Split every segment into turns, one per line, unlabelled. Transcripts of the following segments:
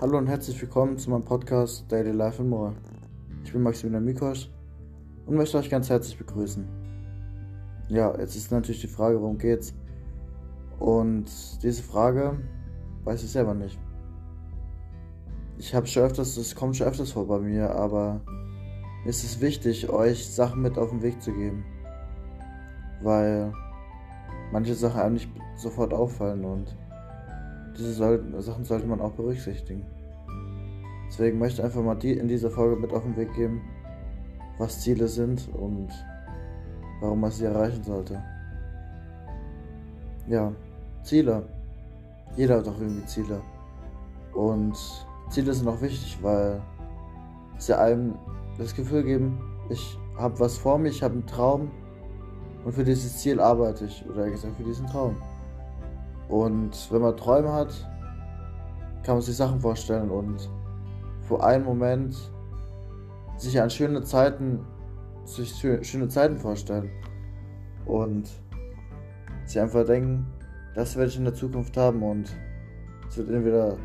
Hallo und herzlich willkommen zu meinem Podcast Daily Life and More. Ich bin Maximilian Mikosch und möchte euch ganz herzlich begrüßen. Ja, jetzt ist natürlich die Frage, worum geht's? Und diese Frage weiß ich selber nicht. Ich habe schon öfters, es kommt schon öfters vor bei mir, aber mir ist es wichtig, euch Sachen mit auf den Weg zu geben. Weil manche Sachen einem nicht sofort auffallen und diese Sachen sollte man auch berücksichtigen. Deswegen möchte ich einfach mal die in dieser Folge mit auf den Weg geben, was Ziele sind und warum man sie erreichen sollte. Ja, Ziele. Jeder hat doch irgendwie Ziele. Und Ziele sind auch wichtig, weil sie einem das Gefühl geben, ich habe was vor mir, ich habe einen Traum und für dieses Ziel arbeite ich. Oder gesagt, für diesen Traum. Und wenn man Träume hat, kann man sich Sachen vorstellen und für einen Moment sich an schöne Zeiten, sich schöne Zeiten vorstellen. Und sich einfach denken, das werde ich in der Zukunft haben und es wird entweder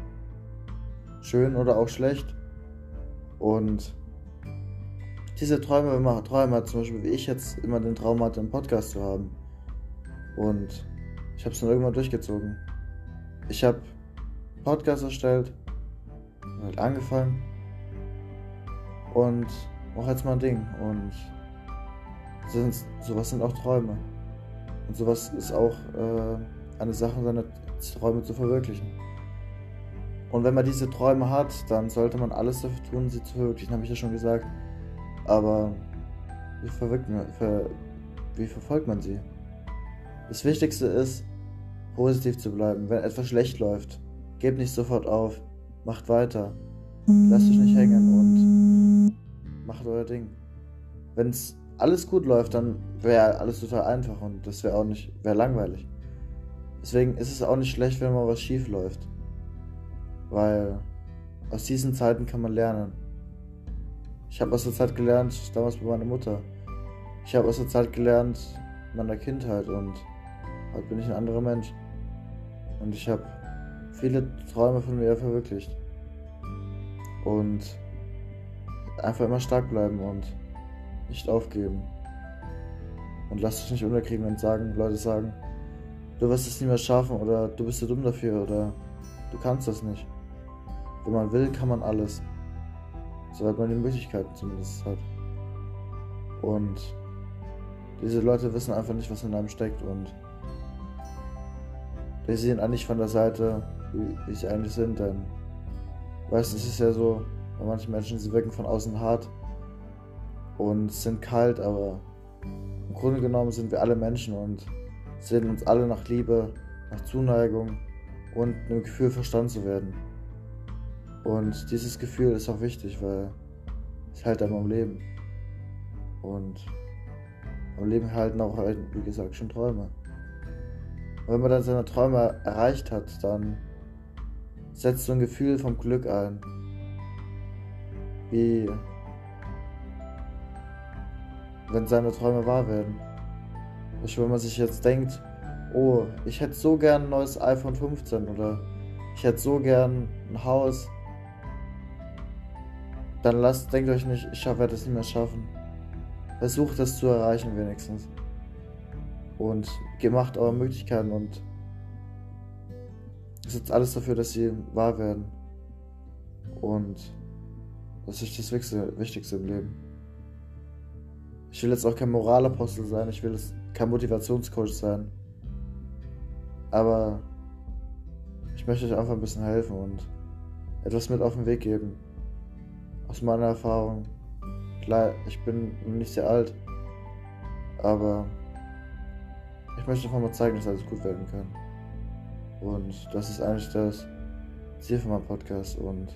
schön oder auch schlecht. Und diese Träume, man Träume zum Beispiel wie ich jetzt immer den Traum hatte, einen Podcast zu haben. Und ich habe es dann irgendwann durchgezogen. Ich habe Podcast erstellt, halt angefangen und mache jetzt mal ein Ding. Und sind, sowas sind auch Träume. Und sowas ist auch äh, eine Sache, seine Träume zu verwirklichen. Und wenn man diese Träume hat, dann sollte man alles dafür tun, sie zu verwirklichen, habe ich ja schon gesagt. Aber wie, man, ver, wie verfolgt man sie? Das Wichtigste ist, positiv zu bleiben. Wenn etwas schlecht läuft, gebt nicht sofort auf. Macht weiter. Lasst euch nicht hängen und macht euer Ding. Wenn es alles gut läuft, dann wäre alles total einfach und das wäre auch nicht, wäre langweilig. Deswegen ist es auch nicht schlecht, wenn mal was schief läuft. Weil aus diesen Zeiten kann man lernen. Ich habe aus der Zeit gelernt, damals bei meiner Mutter. Ich habe aus der Zeit gelernt, in meiner Kindheit und heute bin ich ein anderer Mensch. Und ich habe viele Träume von mir verwirklicht. Und einfach immer stark bleiben und nicht aufgeben. Und lasst euch nicht unterkriegen und sagen, Leute sagen, du wirst es mehr schaffen oder du bist zu dumm dafür oder du kannst das nicht. Wenn man will, kann man alles. Soweit man die Möglichkeiten zumindest hat. Und diese Leute wissen einfach nicht, was in einem steckt und die sehen eigentlich von der Seite, wie, sie eigentlich sind, denn weißt es ist ja so, bei manchen Menschen, sie wirken von außen hart und sind kalt, aber im Grunde genommen sind wir alle Menschen und sehen uns alle nach Liebe, nach Zuneigung und einem Gefühl verstanden zu werden. Und dieses Gefühl ist auch wichtig, weil es hält einem am Leben. Und am Leben halten auch, wie gesagt, schon Träume. Und wenn man dann seine Träume erreicht hat, dann setzt so ein Gefühl vom Glück ein. Wie wenn seine Träume wahr werden. Wenn man sich jetzt denkt, oh, ich hätte so gern ein neues iPhone 15 oder ich hätte so gern ein Haus, dann lasst, denkt euch nicht, ich werde das nicht mehr schaffen. Versucht das zu erreichen wenigstens und gemacht eure Möglichkeiten und setzt alles dafür, dass sie wahr werden. Und das ist das Wichtigste im Leben. Ich will jetzt auch kein Moralapostel sein, ich will jetzt kein Motivationscoach sein. Aber ich möchte euch einfach ein bisschen helfen und etwas mit auf den Weg geben. Aus meiner Erfahrung. Klar, ich bin nicht sehr alt, aber ich möchte einfach mal zeigen, dass alles gut werden kann. Und das ist eigentlich das Ziel von meinem Podcast und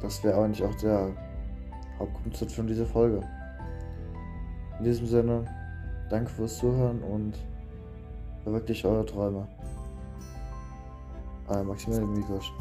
das wäre eigentlich auch der Hauptgrund von dieser Folge. In diesem Sinne, danke fürs Zuhören und verwirklicht eure Träume. Äh, Maximilian Mikosch.